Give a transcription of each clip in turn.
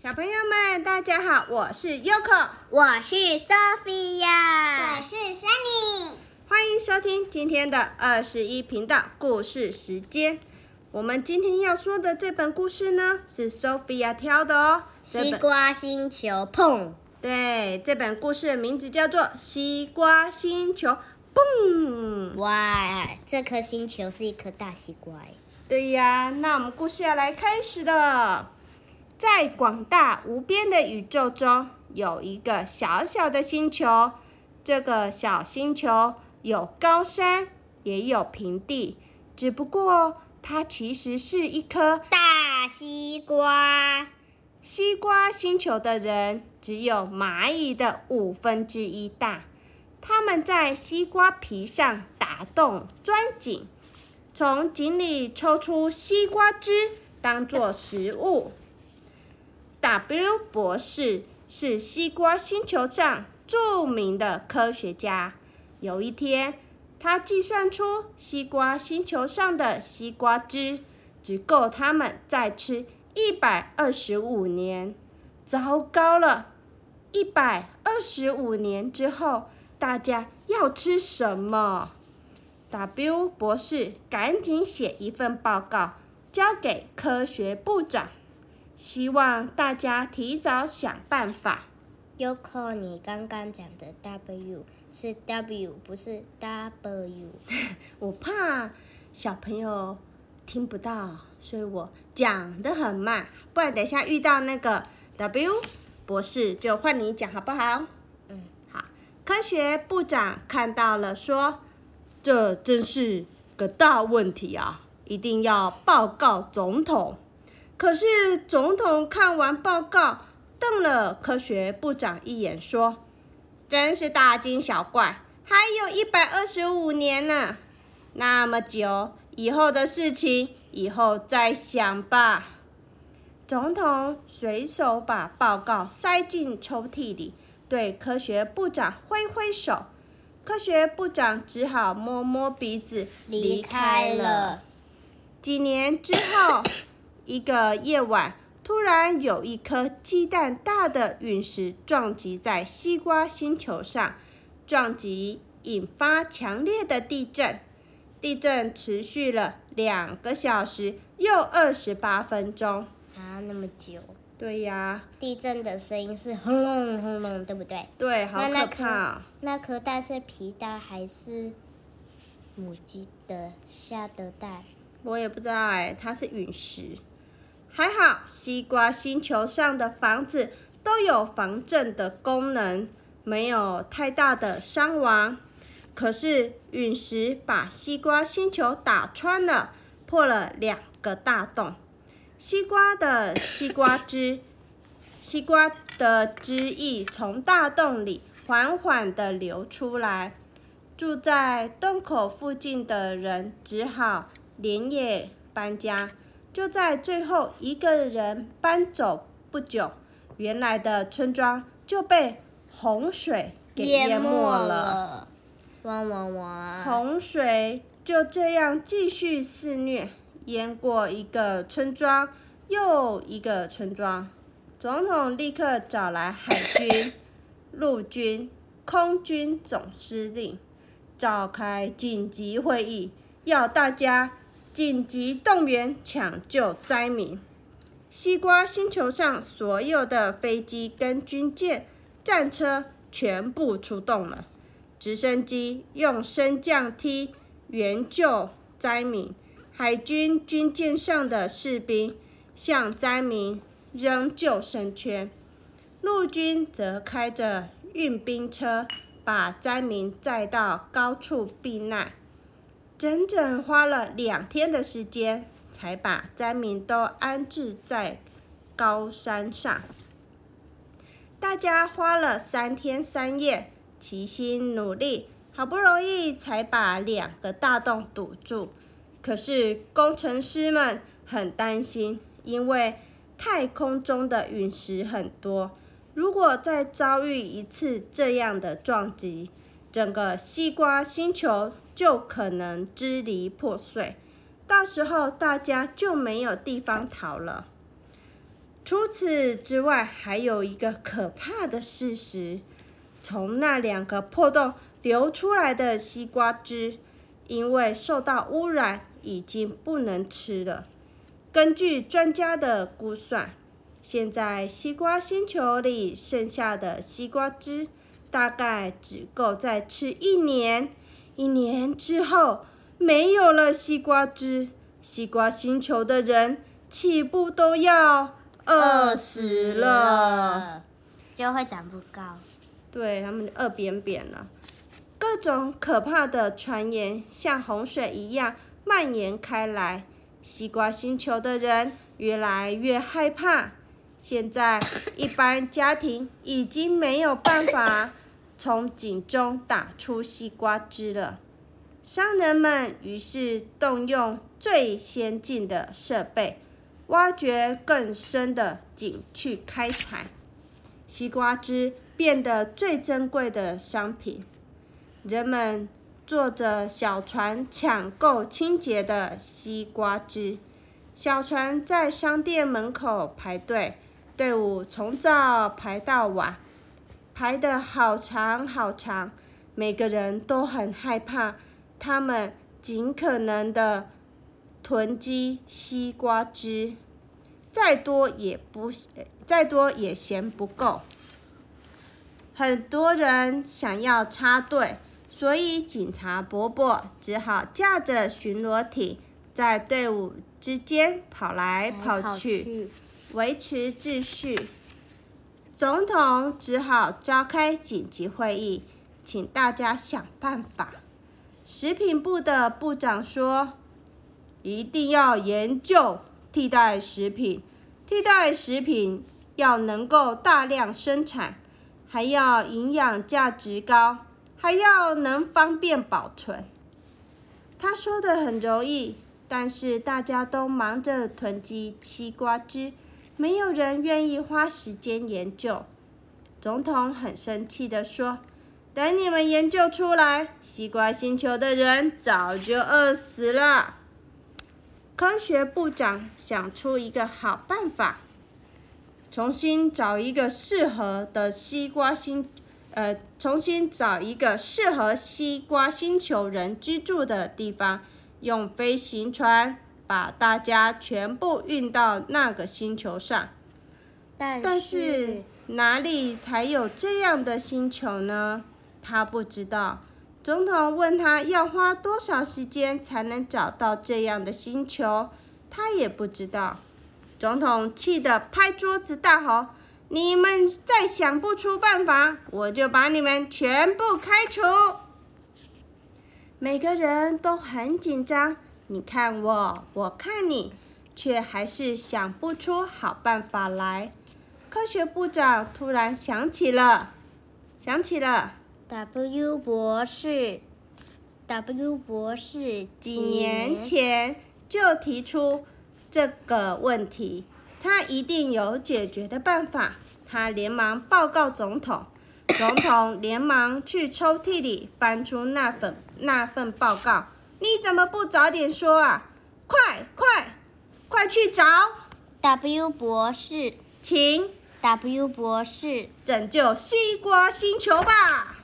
小朋友们，大家好，我是 Yoko，我是 Sophia，我是 Sunny，欢迎收听今天的二十一频道故事时间。我们今天要说的这本故事呢，是 Sophia 挑的哦。西瓜星球碰，对，这本故事的名字叫做《西瓜星球》。蹦！哇，这颗星球是一颗大西瓜。对呀，那我们故事要来开始了。在广大无边的宇宙中，有一个小小的星球。这个小星球有高山，也有平地，只不过它其实是一颗大西瓜。西瓜星球的人只有蚂蚁的五分之一大。他们在西瓜皮上打洞钻井，从井里抽出西瓜汁当做食物。W 博士是西瓜星球上著名的科学家。有一天，他计算出西瓜星球上的西瓜汁只够他们再吃一百二十五年。糟糕了！一百二十五年之后，大家要吃什么？W 博士赶紧写一份报告，交给科学部长。希望大家提早想办法。Yoko，你刚刚讲的 W 是 W，不是 W。我怕小朋友听不到，所以我讲的很慢，不然等下遇到那个 W 博士就换你讲好不好？嗯，好。科学部长看到了，说：“这真是个大问题啊，一定要报告总统。”可是总统看完报告，瞪了科学部长一眼，说：“真是大惊小怪，还有一百二十五年呢，那么久以后的事情，以后再想吧。”总统随手把报告塞进抽屉里，对科学部长挥挥手，科学部长只好摸摸鼻子离开了。几年之后。一个夜晚，突然有一颗鸡蛋大的陨石撞击在西瓜星球上，撞击引发强烈的地震。地震持续了两个小时又二十八分钟。啊，那么久？对呀。地震的声音是轰隆轰隆，对不对？对，好可怕。那颗蛋是皮蛋还是母鸡的下的蛋？我也不知道哎，它是陨石。还好，西瓜星球上的房子都有防震的功能，没有太大的伤亡。可是陨石把西瓜星球打穿了，破了两个大洞。西瓜的西瓜汁，西瓜的汁液从大洞里缓缓地流出来。住在洞口附近的人只好连夜搬家。就在最后一个人搬走不久，原来的村庄就被洪水给淹没了。哇哇哇！洪水就这样继续肆虐，淹过一个村庄又一个村庄。总统立刻找来海军、陆军、空军总司令，召开紧急会议，要大家。紧急动员抢救灾民！西瓜星球上所有的飞机跟军舰、战车全部出动了，直升机用升降梯援救灾民，海军军舰上的士兵向灾民扔救生圈，陆军则开着运兵车把灾民载到高处避难。整整花了两天的时间，才把灾民都安置在高山上。大家花了三天三夜，齐心努力，好不容易才把两个大洞堵住。可是工程师们很担心，因为太空中的陨石很多，如果再遭遇一次这样的撞击，整个西瓜星球。就可能支离破碎，到时候大家就没有地方逃了。除此之外，还有一个可怕的事实：从那两个破洞流出来的西瓜汁，因为受到污染，已经不能吃了。根据专家的估算，现在西瓜星球里剩下的西瓜汁，大概只够再吃一年。一年之后，没有了西瓜汁，西瓜星球的人岂不都要？饿死了，就会长不高。对他们饿扁扁了。各种可怕的传言像洪水一样蔓延开来，西瓜星球的人越来越害怕。现在，一般家庭已经没有办法从井中打出西瓜汁了。商人们于是动用最先进的设备。挖掘更深的井去开采，西瓜汁变得最珍贵的商品。人们坐着小船抢购清洁的西瓜汁。小船在商店门口排队，队伍从早排到晚，排得好长好长。每个人都很害怕，他们尽可能的。囤积西瓜汁，再多也不，再多也嫌不够。很多人想要插队，所以警察伯伯只好驾着巡逻艇在队伍之间跑来跑去，维持秩序。总统只好召开紧急会议，请大家想办法。食品部的部长说。一定要研究替代食品，替代食品要能够大量生产，还要营养价值高，还要能方便保存。他说的很容易，但是大家都忙着囤积西瓜汁，没有人愿意花时间研究。总统很生气地说：“等你们研究出来，西瓜星球的人早就饿死了。”科学部长想出一个好办法，重新找一个适合的西瓜星，呃，重新找一个适合西瓜星球人居住的地方，用飞行船把大家全部运到那个星球上。但是哪里才有这样的星球呢？他不知道。总统问他要花多少时间才能找到这样的星球，他也不知道。总统气得拍桌子大吼：“你们再想不出办法，我就把你们全部开除！”每个人都很紧张，你看我，我看你，却还是想不出好办法来。科学部长突然想起了，想起了。W 博士，W 博士几年前就提出这个问题，他一定有解决的办法。他连忙报告总统，总统连忙去抽屉里翻出那份那份报告。你怎么不早点说啊？快快快去找。W 博士，请。W 博士。拯救西瓜星球吧。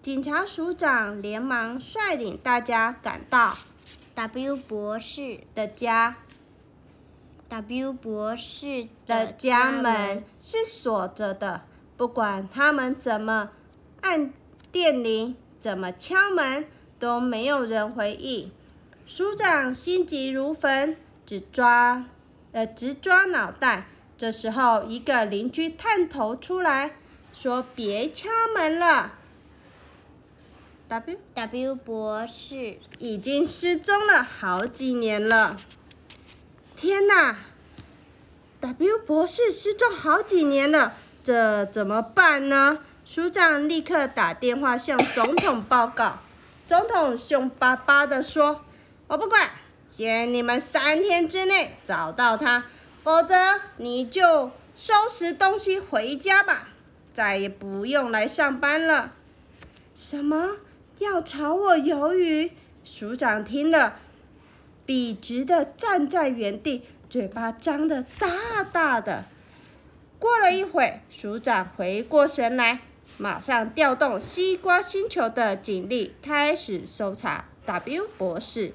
警察署长连忙率领大家赶到。W 博士。的家。W 博士的家门。是锁着的，不管他们怎么按电铃、怎么敲门，都没有人回应。署长心急如焚，只抓呃直抓脑袋。这时候，一个邻居探头出来，说：“别敲门了。” W W 博士已经失踪了好几年了。天哪！W 博士失踪好几年了，这怎么办呢？署长立刻打电话向总统报告。总统凶巴巴地说：“我不管，限你们三天之内找到他，否则你就收拾东西回家吧，再也不用来上班了。”什么？要炒我鱿鱼！署长听了，笔直的站在原地，嘴巴张得大大的。过了一会，署长回过神来，马上调动西瓜星球的警力，开始搜查 W 博士。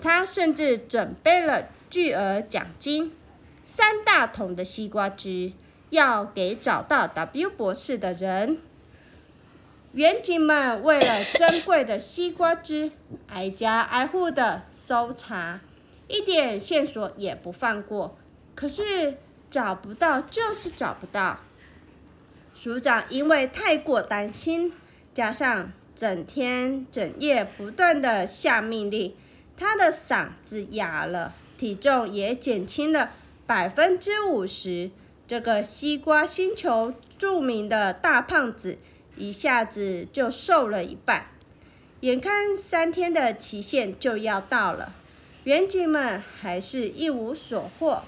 他甚至准备了巨额奖金，三大桶的西瓜汁，要给找到 W 博士的人。园警们为了珍贵的西瓜汁，挨家挨户的搜查，一点线索也不放过。可是找不到就是找不到。署长因为太过担心，加上整天整夜不断的下命令，他的嗓子哑了，体重也减轻了百分之五十。这个西瓜星球著名的大胖子。一下子就瘦了一半，眼看三天的期限就要到了，园警们还是一无所获。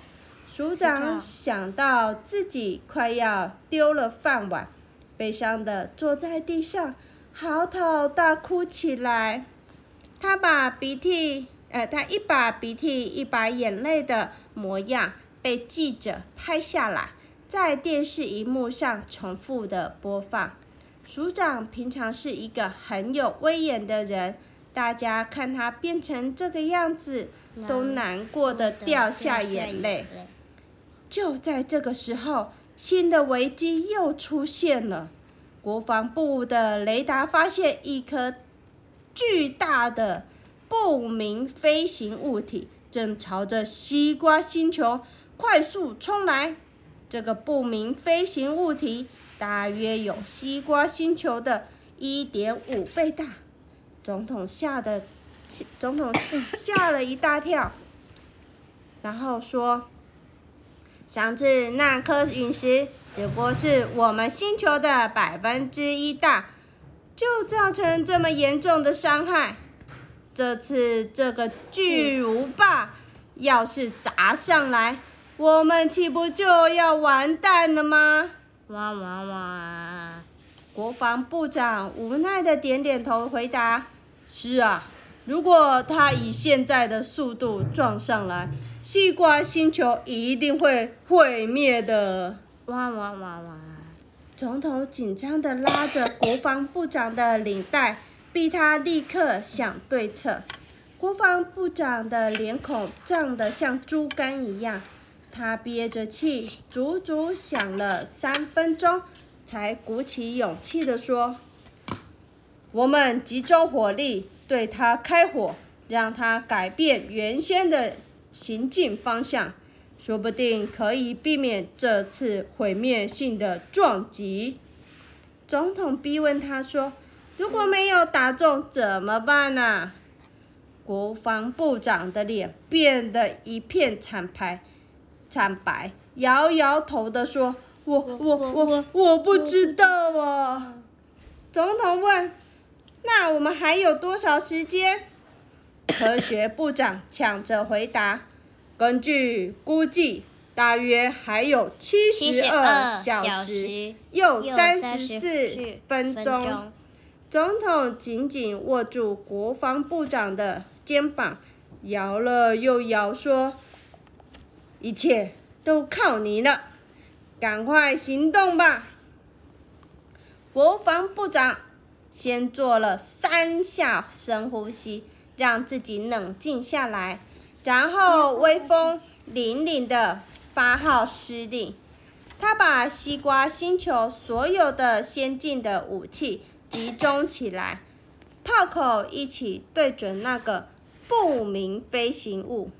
署长想到自己快要丢了饭碗，悲伤的坐在地上，嚎啕大哭起来。他把鼻涕，呃，他一把鼻涕一把眼泪的模样被记者拍下来，在电视荧幕上重复的播放。署长平常是一个很有威严的人，大家看他变成这个样子，都难过的掉下眼泪。就在这个时候，新的危机又出现了。国防部的雷达发现一颗巨大的不明飞行物体正朝着西瓜星球快速冲来。这个不明飞行物体。大约有西瓜星球的一点五倍大，总统吓得，总统吓了一大跳，然后说：“上次那颗陨石只不过是我们星球的百分之一大，就造成这么严重的伤害。这次这个巨无霸要是砸上来，我们岂不就要完蛋了吗？”哇哇哇！国防部长无奈的点点头，回答：“是啊，如果他以现在的速度撞上来，西瓜星球一定会毁灭的。”哇哇哇哇！总统紧张的拉着国防部长的领带，逼他立刻想对策。国防部长的脸孔涨得像猪肝一样。他憋着气，足足想了三分钟，才鼓起勇气地说：“我们集中火力对他开火，让他改变原先的行进方向，说不定可以避免这次毁灭性的撞击。”总统逼问他说：“如果没有打中怎么办呢？”国防部长的脸变得一片惨白。惨白，摇摇头的说：“我我我我不知道啊。”总统问：“那我们还有多少时间？” 科学部长抢着回答：“根据估计，大约还有七十二小时又三十四分钟。”总统紧紧握住国防部长的肩膀，摇了又摇，说。一切都靠你了，赶快行动吧！国防部长先做了三下深呼吸，让自己冷静下来，然后威风凛凛的发号施令。他把西瓜星球所有的先进的武器集中起来，炮口一起对准那个不明飞行物。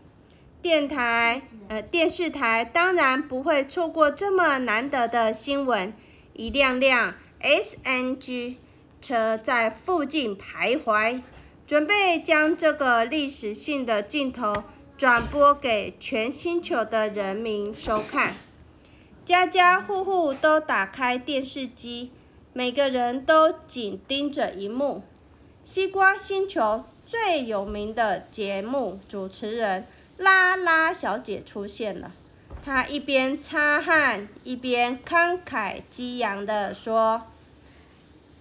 电台，呃，电视台当然不会错过这么难得的新闻。一辆辆 SNG 车在附近徘徊，准备将这个历史性的镜头转播给全星球的人民收看。家家户户都打开电视机，每个人都紧盯着荧幕。西瓜星球最有名的节目主持人。拉拉小姐出现了，她一边擦汗，一边慷慨激昂地说：“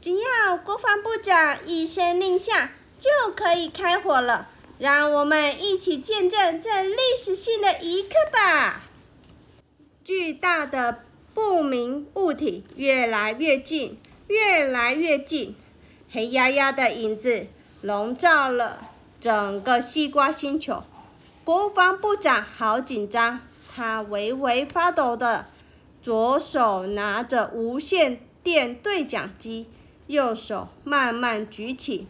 只要国防部长一声令下，就可以开火了。让我们一起见证这历史性的一刻吧！巨大的不明物体越来越近，越来越近，黑压压的影子笼罩了整个西瓜星球。国防部长好紧张，他微微发抖的，左手拿着无线电对讲机，右手慢慢举起。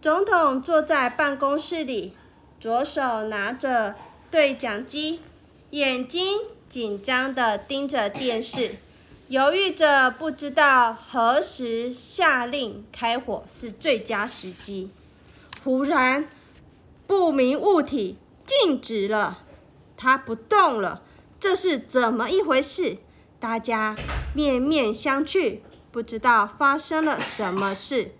总统坐在办公室里，左手拿着对讲机，眼睛紧张的盯着电视，犹豫着不知道何时下令开火是最佳时机。忽然，不明物体。静止了，它不动了，这是怎么一回事？大家面面相觑，不知道发生了什么事。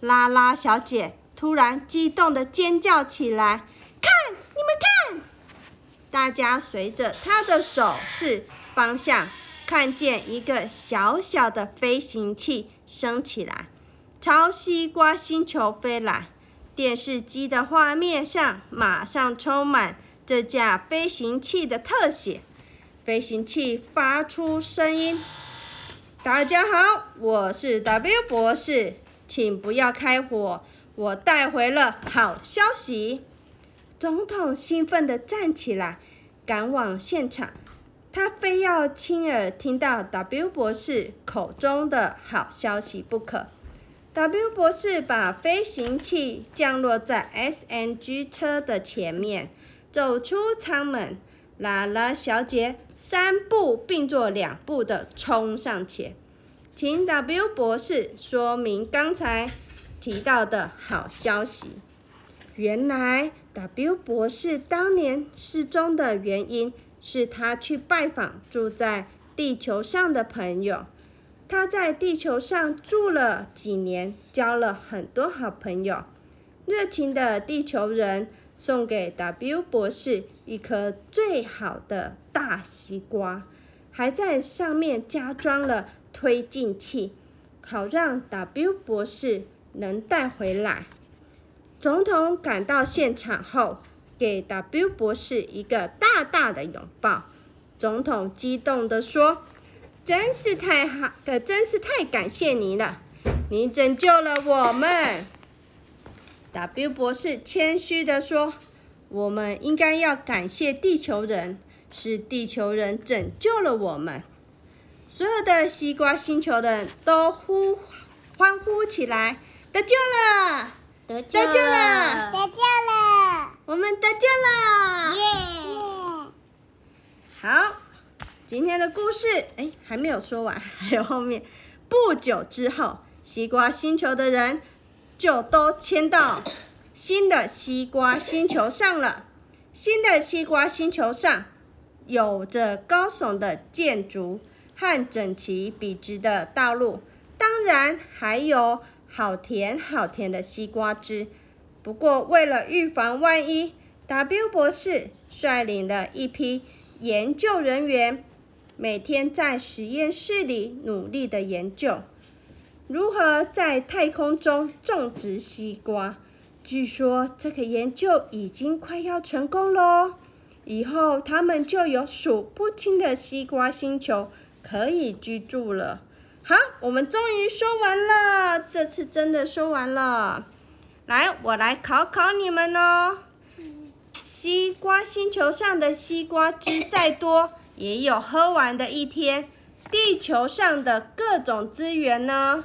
拉拉小姐突然激动地尖叫起来：“看，你们看！”大家随着她的手势方向，看见一个小小的飞行器升起来，朝西瓜星球飞来。电视机的画面上马上充满这架飞行器的特写。飞行器发出声音：“大家好，我是 W 博士，请不要开火，我带回了好消息。”总统兴奋地站起来，赶往现场。他非要亲耳听到 W 博士口中的好消息不可。W 博士把飞行器降落在 SNG 车的前面，走出舱门。拉拉小姐三步并作两步地冲上前，请 W 博士说明刚才提到的好消息。原来 W 博士当年失踪的原因是他去拜访住在地球上的朋友。他在地球上住了几年，交了很多好朋友。热情的地球人送给 W 博士一颗最好的大西瓜，还在上面加装了推进器，好让 W 博士能带回来。总统赶到现场后，给 W 博士一个大大的拥抱。总统激动地说。真是太好可，真是太感谢你了，你拯救了我们。W 博士谦虚地说：“我们应该要感谢地球人，是地球人拯救了我们。”所有的西瓜星球的人都呼欢呼起来：“得救了！得救了！得救了！我们得救了！”耶！好。今天的故事，哎，还没有说完，还有后面。不久之后，西瓜星球的人就都迁到新的西瓜星球上了。新的西瓜星球上有着高耸的建筑和整齐笔直的道路，当然还有好甜好甜的西瓜汁。不过，为了预防万一，W 博士率领了一批研究人员。每天在实验室里努力的研究，如何在太空中种植西瓜。据说这个研究已经快要成功喽，以后他们就有数不清的西瓜星球可以居住了。好，我们终于说完了，这次真的说完了。来，我来考考你们哦。西瓜星球上的西瓜汁再多。也有喝完的一天，地球上的各种资源呢，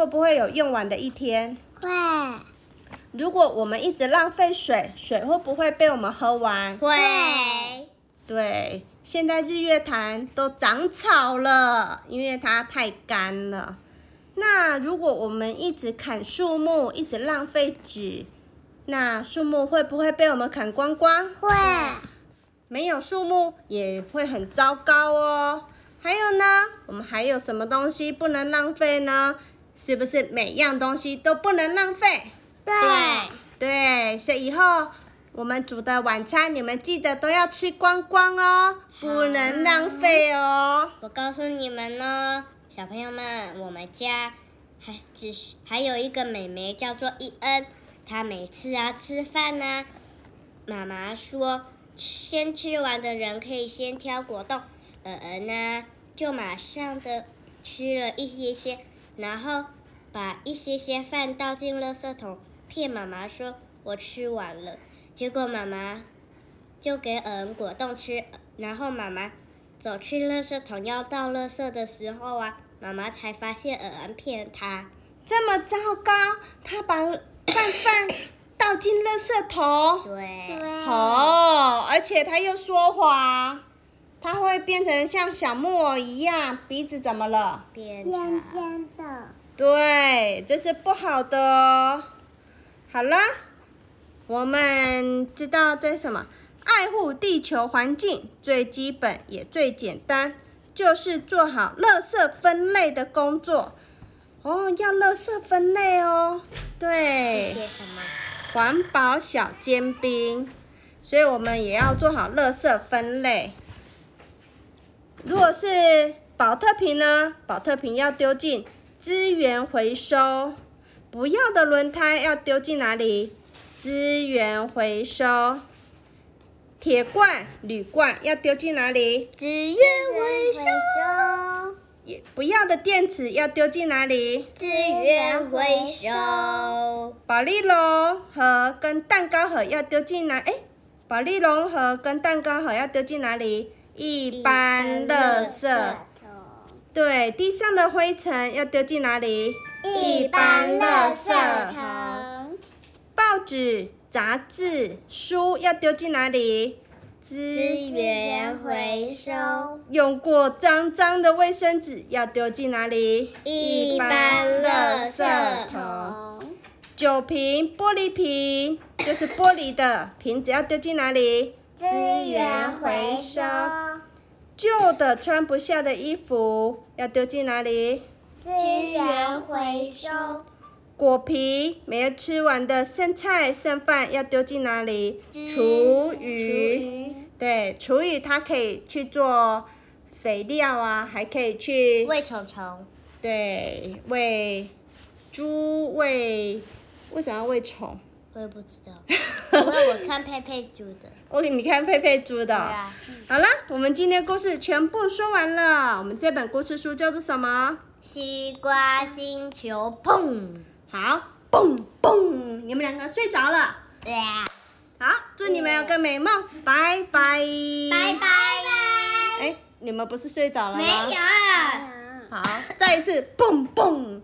会不会有用完的一天？会。如果我们一直浪费水，水会不会被我们喝完？会。对，现在日月潭都长草了，因为它太干了。那如果我们一直砍树木，一直浪费纸，那树木会不会被我们砍光光？会。没有树木也会很糟糕哦。还有呢，我们还有什么东西不能浪费呢？是不是每样东西都不能浪费？对。对，所以以后我们煮的晚餐，你们记得都要吃光光哦，不能浪费哦。我告诉你们呢，小朋友们，我们家还只是还有一个妹妹叫做伊恩。她每次啊吃饭呢、妈妈说先吃完的人可以先挑果冻，呃呃呢就马上的吃了一些些，然后把一些些饭倒进垃圾桶，骗妈妈说我吃完了。结果妈妈就给尔恩果冻吃，然后妈妈走去垃圾桶要倒垃圾的时候啊，妈妈才发现尔恩骗她。这么糟糕，他把饭饭倒进垃圾桶。对，哦，而且他又说谎，他会变成像小木偶一样，鼻子怎么了？变尖长。尖的，对，这是不好的哦。好了，我们知道这是什么？爱护地球环境最基本也最简单，就是做好垃圾分类的工作。哦，要垃圾分类哦。对。写什么？环保小尖兵，所以我们也要做好垃圾分类。如果是保特瓶呢，保特瓶要丢进资源回收，不要的轮胎要丢进哪里？资源回收。铁罐、铝罐要丢进哪里？资源回收。也不要的电池要丢进哪里？资源回收。保丽龙盒跟蛋糕盒要丢进哪？哎，保丽龙盒跟蛋糕盒要丢进哪里？一般垃圾。对，地上的灰尘要丢进哪里？一般垃圾桶，报纸、杂志、书要丢进哪里？资资源回收。用过脏脏的卫生纸要丢进哪里？一般垃圾桶，酒瓶、玻璃瓶就是玻璃的瓶子要丢进哪里？资源回收，旧的穿不下的衣服要丢进哪里？资源回收，果皮没有吃完的剩菜剩饭要丢进哪里？厨余。对，厨余它可以去做肥料啊，还可以去喂虫虫。对喂猪喂，为什么要喂虫？我也不知道，因为我看佩佩猪的。我 给你看佩佩猪的。对啊，好了，我们今天故事全部说完了。我们这本故事书叫做什么？西瓜星球，砰！好，蹦蹦，你们两个睡着了。对呀，好，祝你们有个美梦，拜拜。拜拜。哎，你们不是睡着了吗？没有。好，再一次蹦蹦。